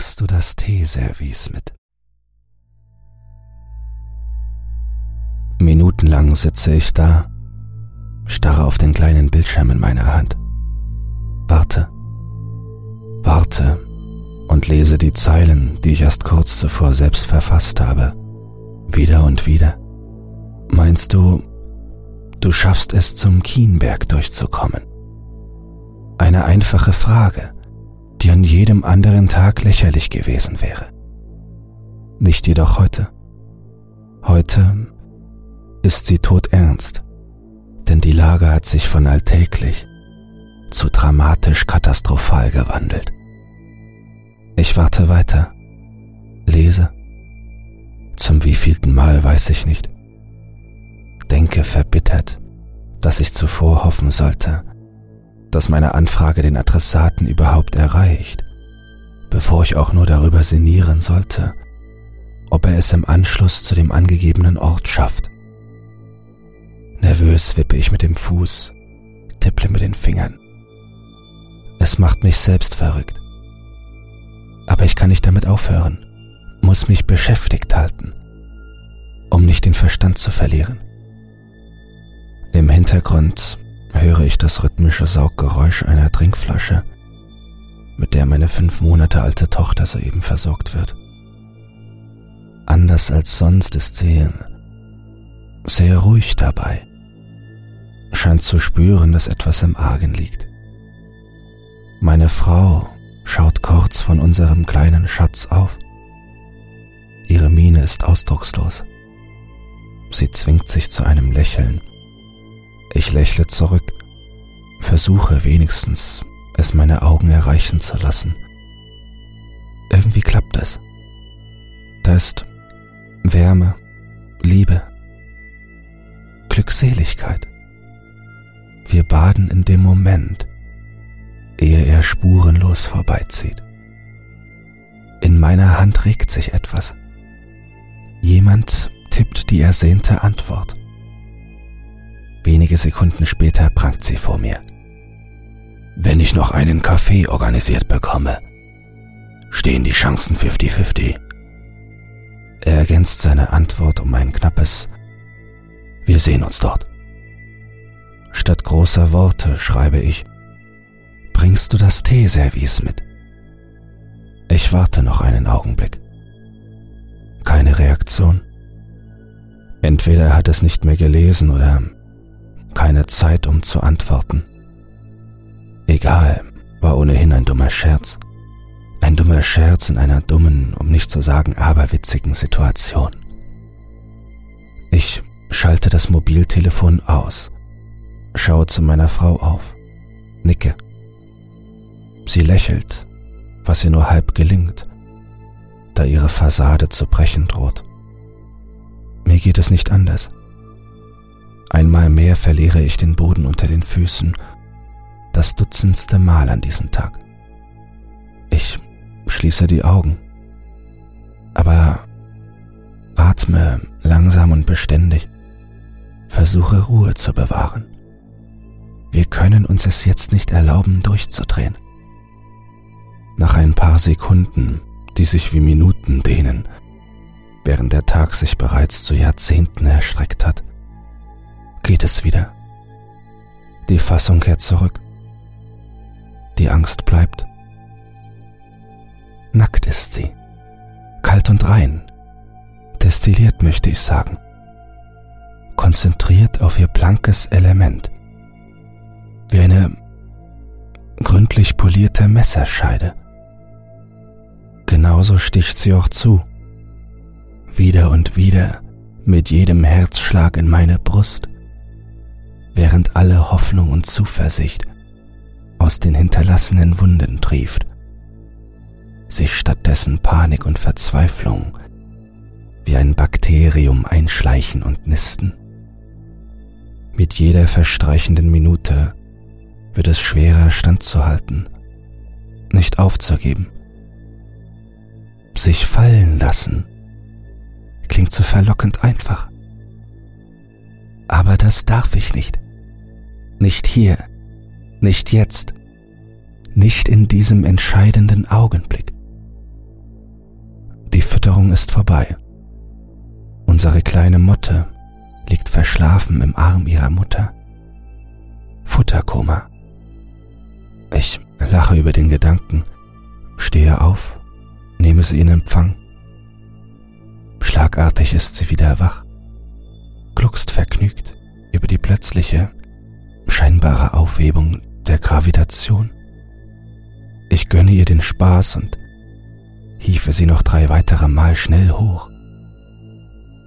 Bringst du das Teeservice mit? Minutenlang sitze ich da, starre auf den kleinen Bildschirm in meiner Hand. Warte, warte und lese die Zeilen, die ich erst kurz zuvor selbst verfasst habe, wieder und wieder. Meinst du, du schaffst es zum Kienberg durchzukommen? Eine einfache Frage, die an jedem anderen Tag lächerlich gewesen wäre. Nicht jedoch heute. Heute ist sie todernst, denn die Lage hat sich von alltäglich zu dramatisch katastrophal gewandelt. Ich warte weiter, lese. Zum wievielten Mal weiß ich nicht. Denke verbittert, dass ich zuvor hoffen sollte, dass meine Anfrage den Adressaten überhaupt erreicht, bevor ich auch nur darüber sinnieren sollte, ob er es im Anschluss zu dem angegebenen Ort schafft. Nervös wippe ich mit dem Fuß, tipple mit den Fingern. Es macht mich selbst verrückt. Aber ich kann nicht damit aufhören, muss mich beschäftigt halten, um nicht den Verstand zu verlieren. Im Hintergrund höre ich das rhythmische Sauggeräusch einer Trinkflasche, mit der meine fünf Monate alte Tochter soeben versorgt wird. Anders als sonst ist sie sehr ruhig dabei, scheint zu spüren, dass etwas im Argen liegt. Meine Frau schaut kurz von unserem kleinen Schatz auf. Ihre Miene ist ausdruckslos. Sie zwingt sich zu einem Lächeln. Ich lächle zurück, versuche wenigstens, es meine Augen erreichen zu lassen. Irgendwie klappt es. Da ist Wärme, Liebe, Glückseligkeit. Wir baden in dem Moment, ehe er spurenlos vorbeizieht. In meiner Hand regt sich etwas. Jemand tippt die ersehnte Antwort. Wenige Sekunden später prangt sie vor mir. Wenn ich noch einen Kaffee organisiert bekomme, stehen die Chancen 50-50. Er ergänzt seine Antwort um ein knappes Wir sehen uns dort. Statt großer Worte schreibe ich Bringst du das Teeservice mit? Ich warte noch einen Augenblick. Keine Reaktion. Entweder er hat es nicht mehr gelesen oder keine Zeit, um zu antworten. Egal, war ohnehin ein dummer Scherz. Ein dummer Scherz in einer dummen, um nicht zu sagen aberwitzigen Situation. Ich schalte das Mobiltelefon aus, schaue zu meiner Frau auf, nicke. Sie lächelt, was ihr nur halb gelingt, da ihre Fassade zu brechen droht. Mir geht es nicht anders. Einmal mehr verliere ich den Boden unter den Füßen, das dutzendste Mal an diesem Tag. Ich schließe die Augen, aber atme langsam und beständig, versuche Ruhe zu bewahren. Wir können uns es jetzt nicht erlauben, durchzudrehen. Nach ein paar Sekunden, die sich wie Minuten dehnen, während der Tag sich bereits zu Jahrzehnten erstreckt hat, geht es wieder. Die Fassung kehrt zurück. Die Angst bleibt. Nackt ist sie, kalt und rein, destilliert möchte ich sagen, konzentriert auf ihr blankes Element, wie eine gründlich polierte Messerscheide. Genauso sticht sie auch zu. Wieder und wieder mit jedem Herzschlag in meine Brust, während alle Hoffnung und Zuversicht aus den hinterlassenen Wunden trieft, sich stattdessen Panik und Verzweiflung wie ein Bakterium einschleichen und nisten. Mit jeder verstreichenden Minute wird es schwerer standzuhalten, nicht aufzugeben sich fallen lassen klingt so verlockend einfach. Aber das darf ich nicht. Nicht hier, nicht jetzt, nicht in diesem entscheidenden Augenblick. Morgen ist vorbei. Unsere kleine Motte liegt verschlafen im Arm ihrer Mutter. Futterkoma. Ich lache über den Gedanken, stehe auf, nehme sie in Empfang. Schlagartig ist sie wieder wach, gluckst vergnügt über die plötzliche, scheinbare Aufhebung der Gravitation. Ich gönne ihr den Spaß und hiefe sie noch drei weitere Mal schnell hoch.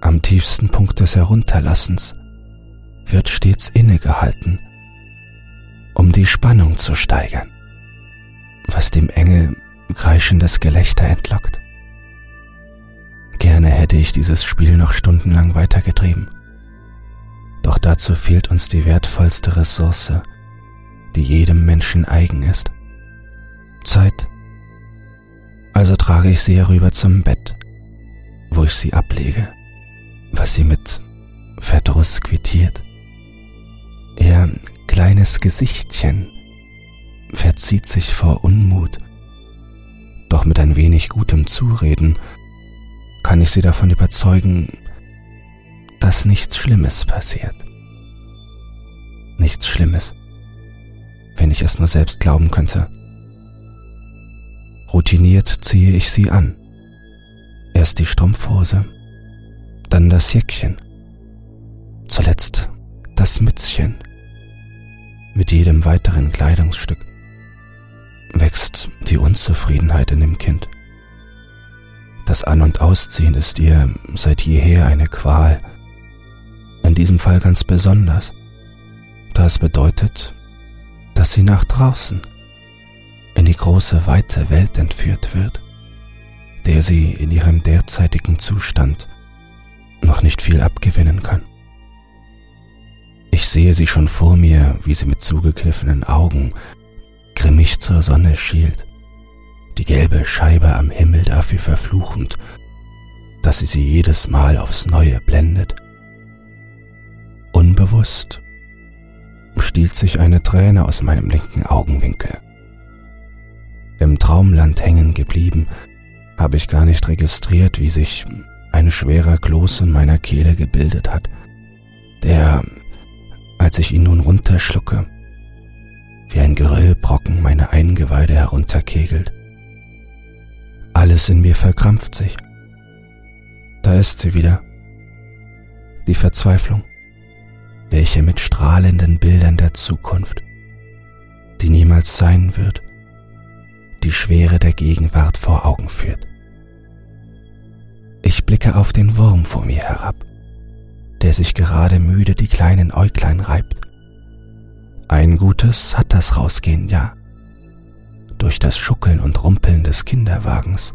Am tiefsten Punkt des Herunterlassens wird stets innegehalten, um die Spannung zu steigern, was dem Engel kreischendes Gelächter entlockt. Gerne hätte ich dieses Spiel noch stundenlang weitergetrieben. Doch dazu fehlt uns die wertvollste Ressource, die jedem Menschen eigen ist. Zeit. Also trage ich sie herüber zum Bett, wo ich sie ablege, was sie mit Verdruss quittiert. Ihr kleines Gesichtchen verzieht sich vor Unmut, doch mit ein wenig gutem Zureden kann ich sie davon überzeugen, dass nichts Schlimmes passiert. Nichts Schlimmes, wenn ich es nur selbst glauben könnte. Routiniert ziehe ich sie an. Erst die Strumpfhose, dann das Jäckchen, zuletzt das Mützchen. Mit jedem weiteren Kleidungsstück wächst die Unzufriedenheit in dem Kind. Das An- und Ausziehen ist ihr seit jeher eine Qual, in diesem Fall ganz besonders, da es bedeutet, dass sie nach draußen in die große weite Welt entführt wird, der sie in ihrem derzeitigen Zustand noch nicht viel abgewinnen kann. Ich sehe sie schon vor mir, wie sie mit zugekniffenen Augen grimmig zur Sonne schielt, die gelbe Scheibe am Himmel dafür verfluchend, dass sie sie jedes Mal aufs Neue blendet. Unbewusst stiehlt sich eine Träne aus meinem linken Augenwinkel. Im Traumland hängen geblieben, habe ich gar nicht registriert, wie sich ein schwerer Kloß in meiner Kehle gebildet hat, der, als ich ihn nun runterschlucke, wie ein Geröllbrocken meine Eingeweide herunterkegelt. Alles in mir verkrampft sich. Da ist sie wieder. Die Verzweiflung, welche mit strahlenden Bildern der Zukunft, die niemals sein wird, die Schwere der Gegenwart vor Augen führt. Ich blicke auf den Wurm vor mir herab, der sich gerade müde die kleinen Äuglein reibt. Ein Gutes hat das Rausgehen, ja. Durch das Schuckeln und Rumpeln des Kinderwagens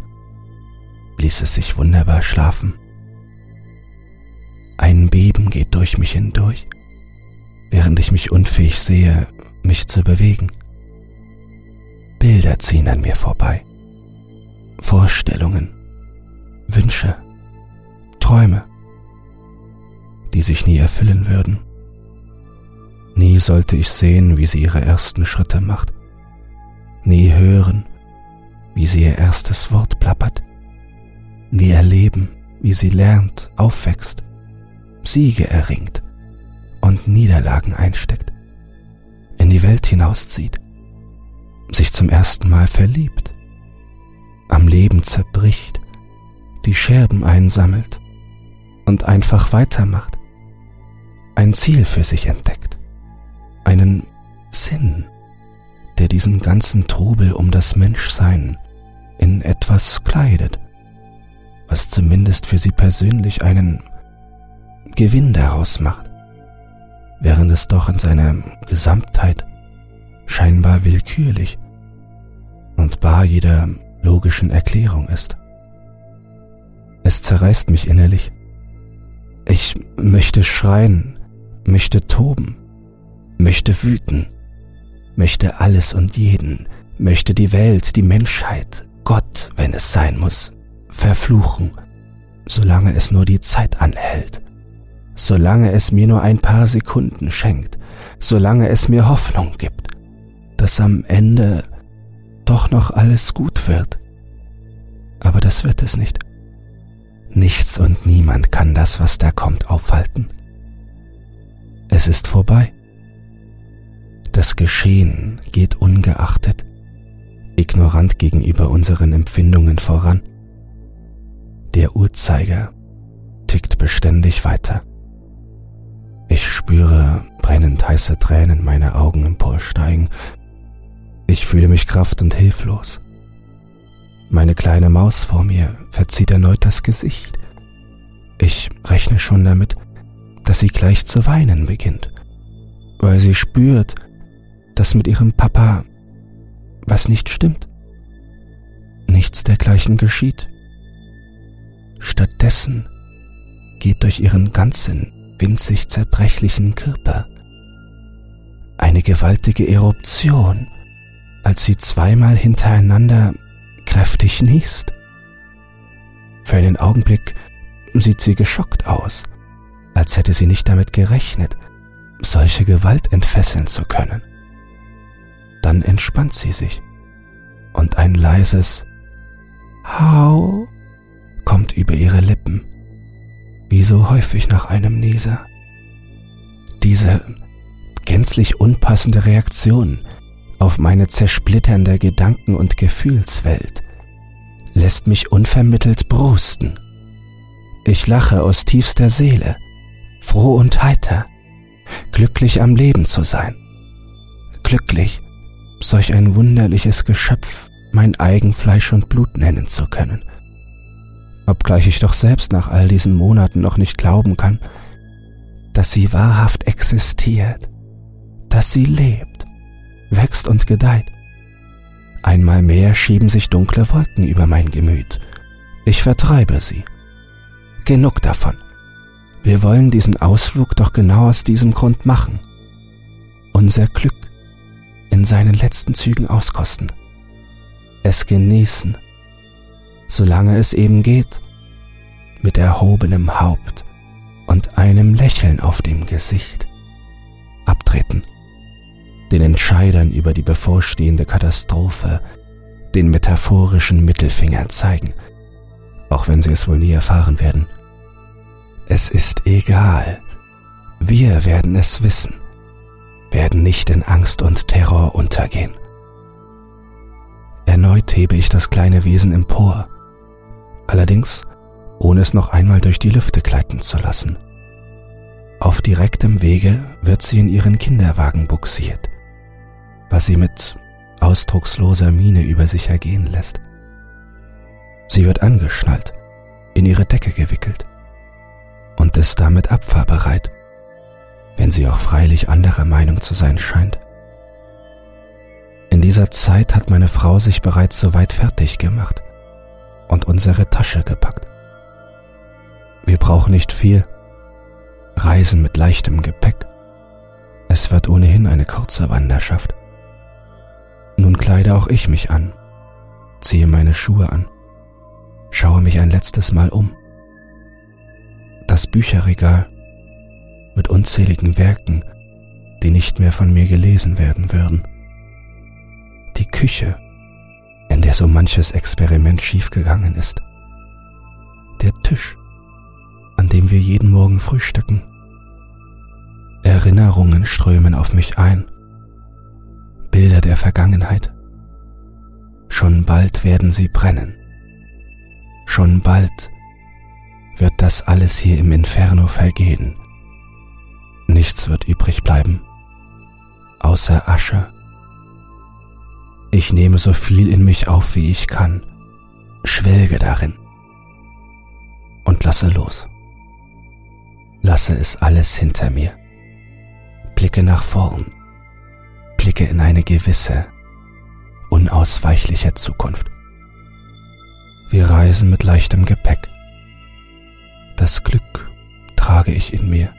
ließ es sich wunderbar schlafen. Ein Beben geht durch mich hindurch, während ich mich unfähig sehe, mich zu bewegen. Bilder ziehen an mir vorbei. Vorstellungen, Wünsche, Träume, die sich nie erfüllen würden. Nie sollte ich sehen, wie sie ihre ersten Schritte macht. Nie hören, wie sie ihr erstes Wort plappert. Nie erleben, wie sie lernt, aufwächst, Siege erringt und Niederlagen einsteckt, in die Welt hinauszieht sich zum ersten Mal verliebt, am Leben zerbricht, die Scherben einsammelt und einfach weitermacht, ein Ziel für sich entdeckt, einen Sinn, der diesen ganzen Trubel um das Menschsein in etwas kleidet, was zumindest für sie persönlich einen Gewinn daraus macht, während es doch in seiner Gesamtheit scheinbar willkürlich und bar jeder logischen Erklärung ist. Es zerreißt mich innerlich. Ich möchte schreien, möchte toben, möchte wüten, möchte alles und jeden, möchte die Welt, die Menschheit, Gott, wenn es sein muss, verfluchen, solange es nur die Zeit anhält, solange es mir nur ein paar Sekunden schenkt, solange es mir Hoffnung gibt dass am Ende doch noch alles gut wird. Aber das wird es nicht. Nichts und niemand kann das, was da kommt, aufhalten. Es ist vorbei. Das Geschehen geht ungeachtet, ignorant gegenüber unseren Empfindungen voran. Der Uhrzeiger tickt beständig weiter. Ich spüre brennend heiße Tränen meine Augen emporsteigen. Ich fühle mich kraft und hilflos. Meine kleine Maus vor mir verzieht erneut das Gesicht. Ich rechne schon damit, dass sie gleich zu weinen beginnt, weil sie spürt, dass mit ihrem Papa was nicht stimmt. Nichts dergleichen geschieht. Stattdessen geht durch ihren ganzen winzig zerbrechlichen Körper eine gewaltige Eruption, als sie zweimal hintereinander kräftig niest. Für einen Augenblick sieht sie geschockt aus, als hätte sie nicht damit gerechnet, solche Gewalt entfesseln zu können. Dann entspannt sie sich und ein leises Hau kommt über ihre Lippen, wie so häufig nach einem Nieser. Diese gänzlich unpassende Reaktion auf meine zersplitternde Gedanken- und Gefühlswelt lässt mich unvermittelt brusten. Ich lache aus tiefster Seele, froh und heiter, glücklich am Leben zu sein, glücklich, solch ein wunderliches Geschöpf mein eigen Fleisch und Blut nennen zu können. Obgleich ich doch selbst nach all diesen Monaten noch nicht glauben kann, dass sie wahrhaft existiert, dass sie lebt, wächst und gedeiht. Einmal mehr schieben sich dunkle Wolken über mein Gemüt. Ich vertreibe sie. Genug davon. Wir wollen diesen Ausflug doch genau aus diesem Grund machen. Unser Glück in seinen letzten Zügen auskosten. Es genießen, solange es eben geht, mit erhobenem Haupt und einem Lächeln auf dem Gesicht. Abtreten den Entscheidern über die bevorstehende Katastrophe den metaphorischen Mittelfinger zeigen, auch wenn sie es wohl nie erfahren werden. Es ist egal. Wir werden es wissen, werden nicht in Angst und Terror untergehen. Erneut hebe ich das kleine Wesen empor, allerdings ohne es noch einmal durch die Lüfte gleiten zu lassen. Auf direktem Wege wird sie in ihren Kinderwagen buxiert was sie mit ausdrucksloser Miene über sich ergehen lässt. Sie wird angeschnallt, in ihre Decke gewickelt und ist damit abfahrbereit, wenn sie auch freilich anderer Meinung zu sein scheint. In dieser Zeit hat meine Frau sich bereits soweit fertig gemacht und unsere Tasche gepackt. Wir brauchen nicht viel, reisen mit leichtem Gepäck. Es wird ohnehin eine kurze Wanderschaft. Nun kleide auch ich mich an, ziehe meine Schuhe an, schaue mich ein letztes Mal um. Das Bücherregal mit unzähligen Werken, die nicht mehr von mir gelesen werden würden. Die Küche, in der so manches Experiment schiefgegangen ist. Der Tisch, an dem wir jeden Morgen frühstücken. Erinnerungen strömen auf mich ein Bilder der Vergangenheit. Schon bald werden sie brennen. Schon bald wird das alles hier im Inferno vergehen. Nichts wird übrig bleiben, außer Asche. Ich nehme so viel in mich auf, wie ich kann, schwelge darin und lasse los. Lasse es alles hinter mir. Blicke nach vorn Blicke in eine gewisse, unausweichliche Zukunft. Wir reisen mit leichtem Gepäck. Das Glück trage ich in mir.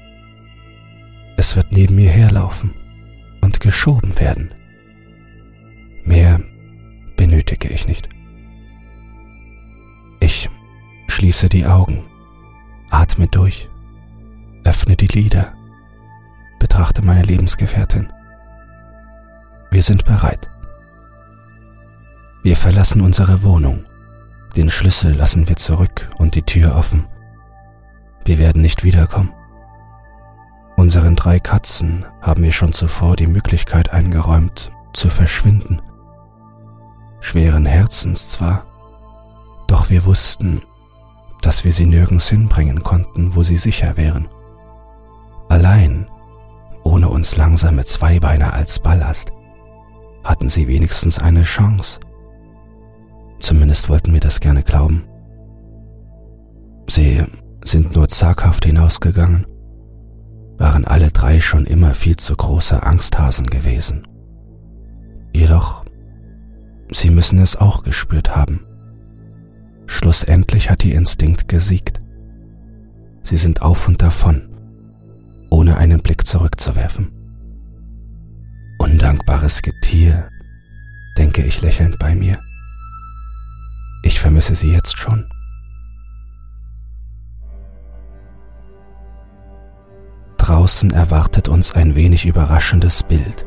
Es wird neben mir herlaufen und geschoben werden. Mehr benötige ich nicht. Ich schließe die Augen, atme durch, öffne die Lider, betrachte meine Lebensgefährtin. Wir sind bereit. Wir verlassen unsere Wohnung, Den Schlüssel lassen wir zurück und die Tür offen. Wir werden nicht wiederkommen. Unseren drei Katzen haben wir schon zuvor die Möglichkeit eingeräumt, zu verschwinden. Schweren Herzens zwar, doch wir wussten, dass wir sie nirgends hinbringen konnten, wo sie sicher wären. Allein, ohne uns langsame Zweibeiner als Ballast, hatten sie wenigstens eine Chance. Zumindest wollten wir das gerne glauben. Sie sind nur zaghaft hinausgegangen, waren alle drei schon immer viel zu große Angsthasen gewesen. Jedoch, sie müssen es auch gespürt haben. Schlussendlich hat ihr Instinkt gesiegt. Sie sind auf und davon, ohne einen Blick zurückzuwerfen. Undankbares Getier, denke ich lächelnd bei mir. Ich vermisse sie jetzt schon. Draußen erwartet uns ein wenig überraschendes Bild.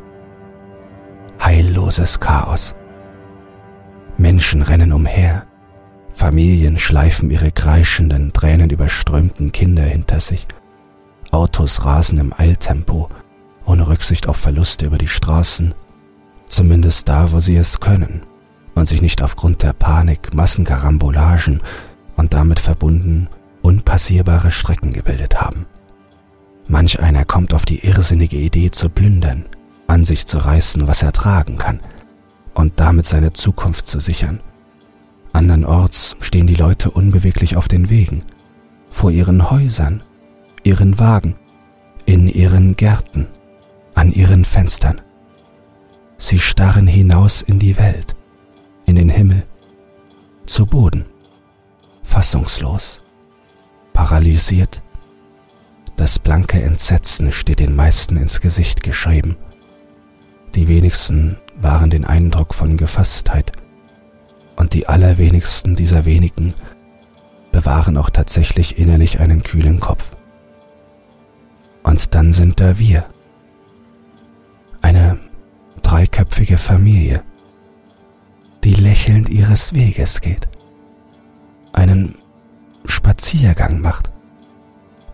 Heilloses Chaos. Menschen rennen umher, Familien schleifen ihre kreischenden, tränenüberströmten Kinder hinter sich. Autos rasen im Eiltempo, ohne Rücksicht auf Verluste über die Straßen, zumindest da, wo sie es können und sich nicht aufgrund der Panik Massenkarambolagen und damit verbunden unpassierbare Strecken gebildet haben. Manch einer kommt auf die irrsinnige Idee zu plündern, an sich zu reißen, was er tragen kann, und damit seine Zukunft zu sichern – Andernorts stehen die Leute unbeweglich auf den Wegen, vor ihren Häusern, ihren Wagen, in ihren Gärten, an ihren Fenstern. Sie starren hinaus in die Welt, in den Himmel, zu Boden, fassungslos, paralysiert. Das blanke Entsetzen steht den meisten ins Gesicht geschrieben. Die wenigsten waren den Eindruck von Gefasstheit. Und die allerwenigsten dieser wenigen bewahren auch tatsächlich innerlich einen kühlen Kopf. Und dann sind da wir, eine dreiköpfige Familie, die lächelnd ihres Weges geht, einen Spaziergang macht,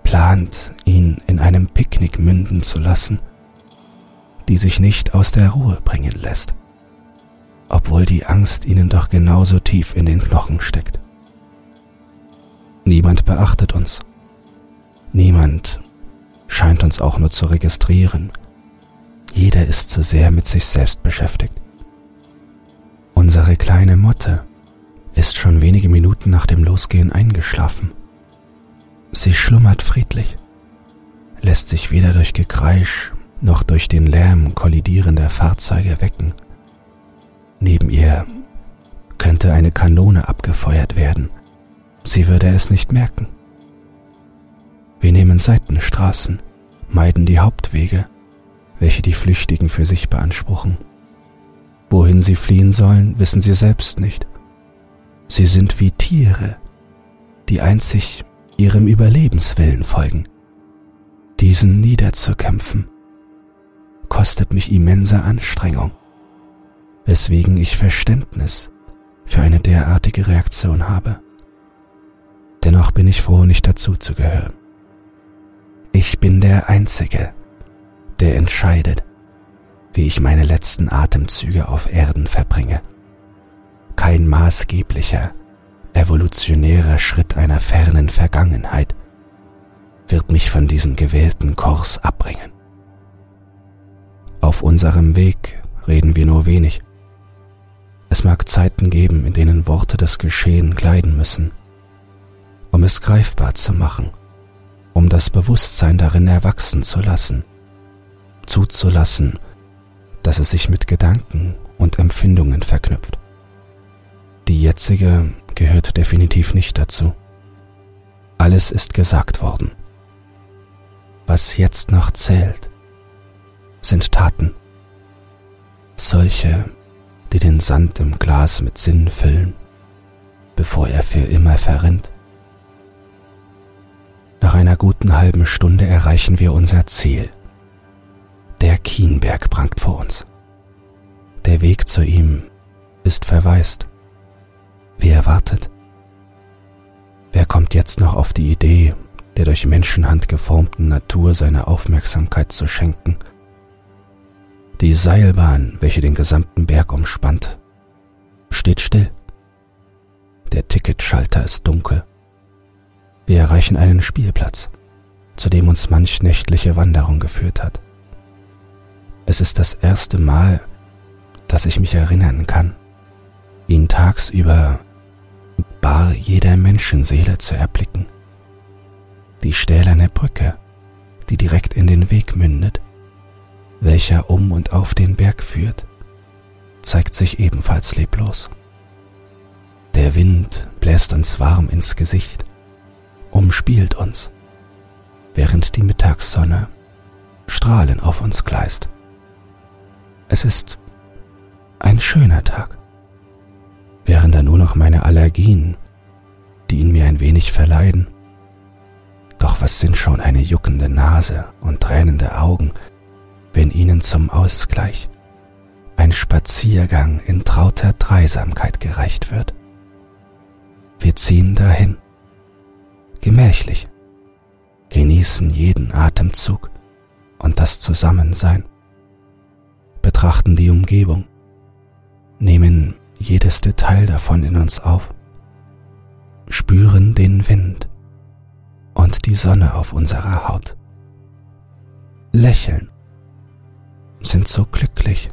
plant, ihn in einem Picknick münden zu lassen, die sich nicht aus der Ruhe bringen lässt obwohl die Angst ihnen doch genauso tief in den Knochen steckt. Niemand beachtet uns. Niemand scheint uns auch nur zu registrieren. Jeder ist zu sehr mit sich selbst beschäftigt. Unsere kleine Motte ist schon wenige Minuten nach dem Losgehen eingeschlafen. Sie schlummert friedlich, lässt sich weder durch Gekreisch noch durch den Lärm kollidierender Fahrzeuge wecken Neben ihr könnte eine Kanone abgefeuert werden. Sie würde es nicht merken. Wir nehmen Seitenstraßen, meiden die Hauptwege, welche die Flüchtigen für sich beanspruchen. Wohin sie fliehen sollen, wissen sie selbst nicht. Sie sind wie Tiere, die einzig ihrem Überlebenswillen folgen. Diesen niederzukämpfen, kostet mich immense Anstrengung weswegen ich Verständnis für eine derartige Reaktion habe. Dennoch bin ich froh, nicht dazu zu gehören. Ich bin der Einzige, der entscheidet, wie ich meine letzten Atemzüge auf Erden verbringe. Kein maßgeblicher, evolutionärer Schritt einer fernen Vergangenheit wird mich von diesem gewählten Kurs abbringen. Auf unserem Weg reden wir nur wenig. Es mag Zeiten geben, in denen Worte das Geschehen kleiden müssen, um es greifbar zu machen, um das Bewusstsein darin erwachsen zu lassen, zuzulassen, dass es sich mit Gedanken und Empfindungen verknüpft. Die jetzige gehört definitiv nicht dazu. Alles ist gesagt worden. Was jetzt noch zählt, sind Taten. Solche, die den Sand im Glas mit Sinn füllen, bevor er für immer verrinnt. Nach einer guten halben Stunde erreichen wir unser Ziel. Der Kienberg prangt vor uns. Der Weg zu ihm ist verwaist. Wie erwartet, kommt jetzt noch auf die Idee, der durch Menschenhand geformten Natur seine Aufmerksamkeit zu schenken. Die Seilbahn, welche den gesamten Berg umspannt, steht still. Der Ticketschalter ist dunkel. Wir erreichen einen Spielplatz, zu dem uns manch nächtliche Wanderung geführt hat. Es ist das erste Mal, dass ich mich erinnern kann, ihn tagsüber bar jeder Menschenseele zu erblicken. Die stählerne Brücke, die direkt in den Weg mündet, welcher um und auf den Berg führt, zeigt sich ebenfalls leblos. Der Wind bläst uns warm ins Gesicht, umspielt uns, während die Mittagssonne Strahlen auf uns gleist. Es ist ein schöner Tag wären da nur noch meine Allergien, die ihn mir ein wenig verleiden. Doch was sind schon eine juckende Nase und tränende Augen, wenn ihnen zum Ausgleich. Ein Spaziergang in trauter Dreisamkeit gereicht wird. Wir ziehen dahin, gemächlich, genießen jeden Atemzug und das Zusammensein, betrachten die Umgebung, nehmen jedes Detail davon in uns auf, spüren den Wind und die Sonne auf unserer Haut, lächeln, sind so glücklich,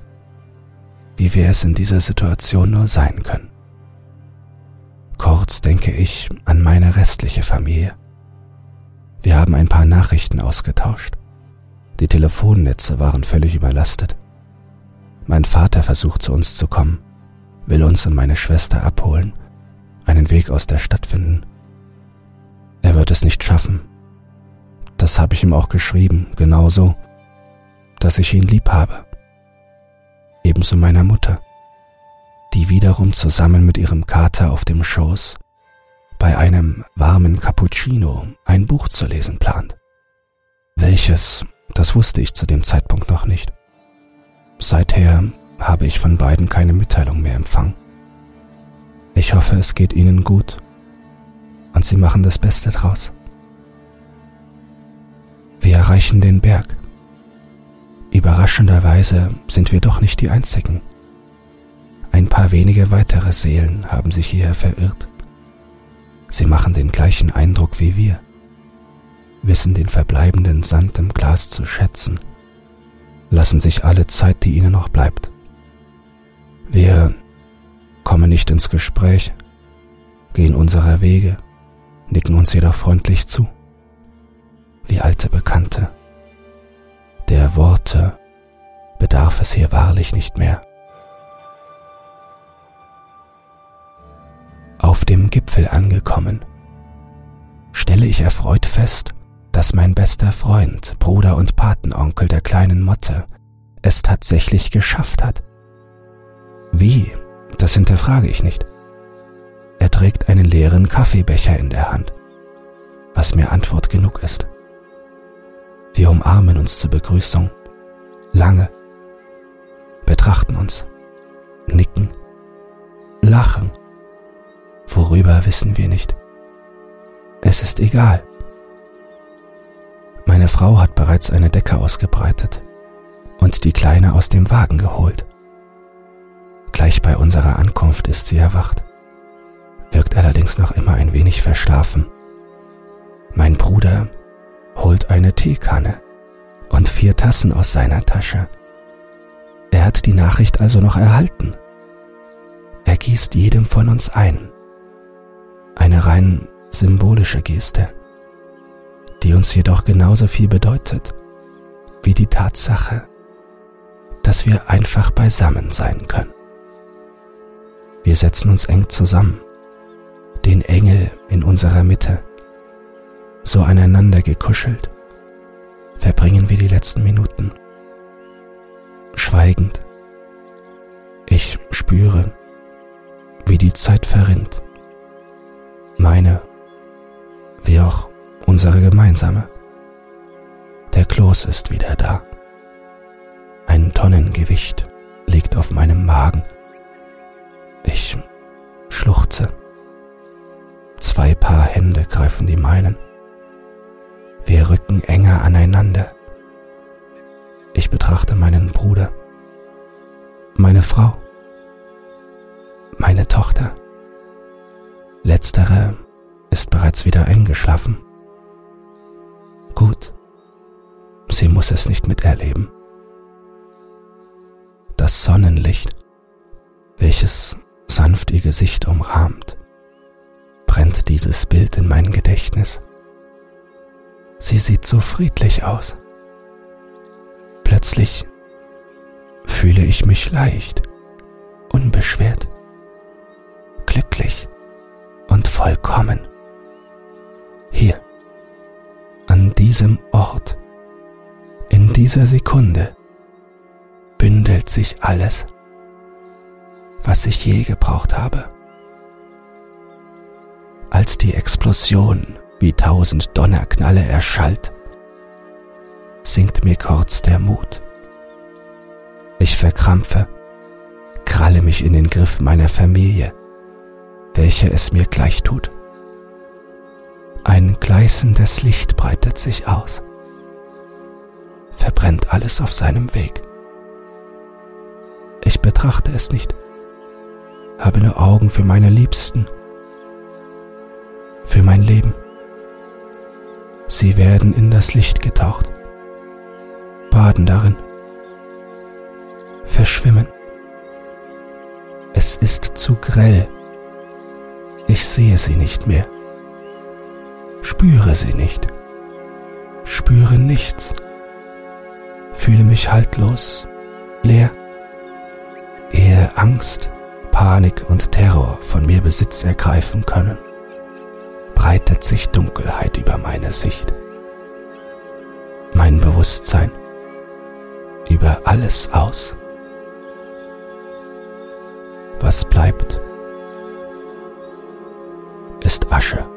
wie wir es in dieser Situation nur sein können. Kurz denke ich an meine restliche Familie. Wir haben ein paar Nachrichten ausgetauscht. Die Telefonnetze waren völlig überlastet. Mein Vater versucht zu uns zu kommen, will uns und meine Schwester abholen, einen Weg aus der Stadt finden. Er wird es nicht schaffen. Das habe ich ihm auch geschrieben, genauso, dass ich ihn lieb habe. Ebenso meiner Mutter, die wiederum zusammen mit ihrem Kater auf dem Schoß bei einem warmen Cappuccino ein Buch zu lesen plant. Welches, das wusste ich zu dem Zeitpunkt noch nicht. Seither habe ich von beiden keine Mitteilung mehr empfangen. Ich hoffe, es geht Ihnen gut und Sie machen das Beste draus. Wir erreichen den Berg. Überraschenderweise sind wir doch nicht die Einzigen. Ein paar wenige weitere Seelen haben sich hierher verirrt. Sie machen den gleichen Eindruck wie wir, wissen den verbleibenden Sand im Glas zu schätzen, lassen sich alle Zeit, die ihnen noch bleibt, wir kommen nicht ins Gespräch, gehen unserer Wege, nicken uns jedoch freundlich zu, wie alte Bekannte. Der Worte bedarf es hier wahrlich nicht mehr. Auf dem Gipfel angekommen, stelle ich erfreut fest, dass mein bester Freund, Bruder und Patenonkel der kleinen Motte es tatsächlich geschafft hat, wie? Das hinterfrage ich nicht. Er trägt einen leeren Kaffeebecher in der Hand, was mir Antwort genug ist. Wir umarmen uns zur Begrüßung, lange, betrachten uns, nicken, lachen. Worüber wissen wir nicht. Es ist egal. Meine Frau hat bereits eine Decke ausgebreitet und die Kleine aus dem Wagen geholt. Gleich bei unserer Ankunft ist sie erwacht, wirkt allerdings noch immer ein wenig verschlafen. Mein Bruder holt eine Teekanne und vier Tassen aus seiner Tasche. Er hat die Nachricht also noch erhalten. Er gießt jedem von uns ein. Eine rein symbolische Geste, die uns jedoch genauso viel bedeutet wie die Tatsache, dass wir einfach beisammen sein können. Wir setzen uns eng zusammen, den Engel in unserer Mitte, so aneinander gekuschelt, verbringen wir die letzten Minuten. Schweigend. Ich spüre, wie die Zeit verrinnt. Meine, wie auch unsere gemeinsame. Der Kloß ist wieder da. Ein Tonnengewicht liegt auf meinem Magen ich schluchze. Zwei Paar Hände greifen die meinen. Wir rücken enger aneinander. Ich betrachte meinen Bruder, meine Frau, meine Tochter. Letztere ist bereits wieder eingeschlafen. Gut, sie muss es nicht miterleben. Das Sonnenlicht, welches sanft ihr Gesicht umrahmt, brennt dieses Bild in mein Gedächtnis. Sie sieht so friedlich aus. Plötzlich fühle ich mich leicht, unbeschwert, glücklich und vollkommen. Hier, an diesem Ort, in dieser Sekunde, bündelt sich alles, was ich je gebraucht habe. Als die Explosion wie tausend Donnerknalle erschallt, sinkt mir kurz der Mut. Ich verkrampfe, kralle mich in den Griff meiner Familie, welche es mir gleich tut. Ein gleißendes Licht breitet sich aus, verbrennt alles auf seinem Weg. Ich betrachte es nicht, habe nur Augen für meine Liebsten, für mein Leben. Sie werden in das Licht getaucht, baden darin, verschwimmen. Es ist zu grell. Ich sehe sie nicht mehr, spüre sie nicht, spüre nichts, fühle mich haltlos, leer, ehe Angst, Panik und Terror von mir Besitz ergreifen können breitet sich Dunkelheit über meine Sicht. Mein Bewusstsein über alles aus. Was bleibt, ist Asche.